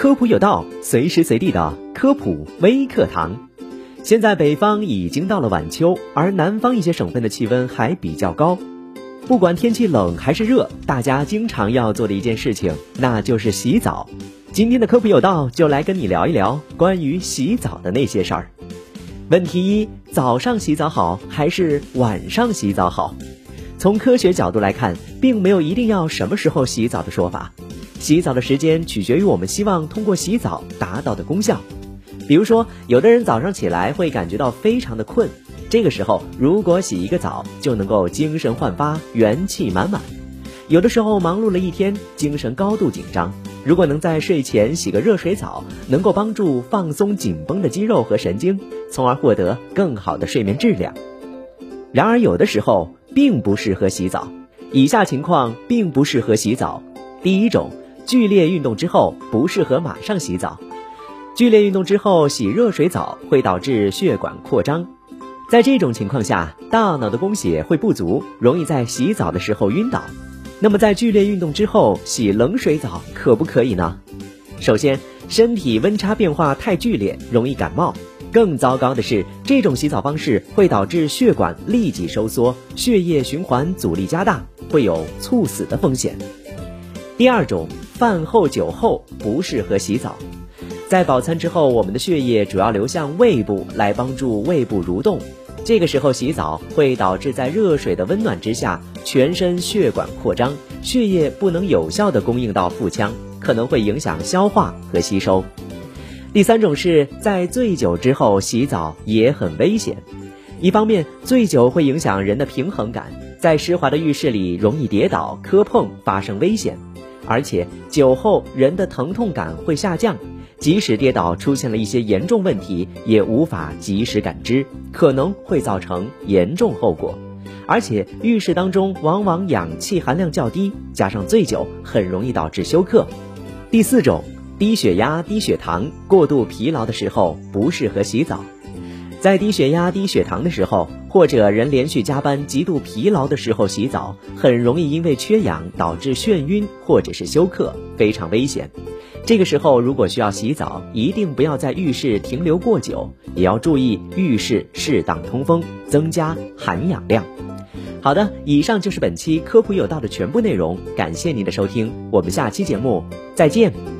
科普有道，随时随地的科普微课堂。现在北方已经到了晚秋，而南方一些省份的气温还比较高。不管天气冷还是热，大家经常要做的一件事情，那就是洗澡。今天的科普有道就来跟你聊一聊关于洗澡的那些事儿。问题一：早上洗澡好还是晚上洗澡好？从科学角度来看，并没有一定要什么时候洗澡的说法。洗澡的时间取决于我们希望通过洗澡达到的功效。比如说，有的人早上起来会感觉到非常的困，这个时候如果洗一个澡，就能够精神焕发、元气满满。有的时候忙碌了一天，精神高度紧张，如果能在睡前洗个热水澡，能够帮助放松紧绷的肌肉和神经，从而获得更好的睡眠质量。然而，有的时候并不适合洗澡，以下情况并不适合洗澡。第一种。剧烈运动之后不适合马上洗澡。剧烈运动之后洗热水澡会导致血管扩张，在这种情况下，大脑的供血会不足，容易在洗澡的时候晕倒。那么在剧烈运动之后洗冷水澡可不可以呢？首先，身体温差变化太剧烈，容易感冒。更糟糕的是，这种洗澡方式会导致血管立即收缩，血液循环阻力加大，会有猝死的风险。第二种。饭后、酒后不适合洗澡。在饱餐之后，我们的血液主要流向胃部来帮助胃部蠕动。这个时候洗澡会导致在热水的温暖之下，全身血管扩张，血液不能有效的供应到腹腔，可能会影响消化和吸收。第三种是在醉酒之后洗澡也很危险。一方面，醉酒会影响人的平衡感，在湿滑的浴室里容易跌倒、磕碰，发生危险。而且酒后人的疼痛感会下降，即使跌倒出现了一些严重问题，也无法及时感知，可能会造成严重后果。而且浴室当中往往氧气含量较低，加上醉酒，很容易导致休克。第四种，低血压、低血糖、过度疲劳的时候不适合洗澡。在低血压、低血糖的时候，或者人连续加班、极度疲劳的时候洗澡，很容易因为缺氧导致眩晕或者是休克，非常危险。这个时候如果需要洗澡，一定不要在浴室停留过久，也要注意浴室适当通风，增加含氧量。好的，以上就是本期科普有道的全部内容，感谢您的收听，我们下期节目再见。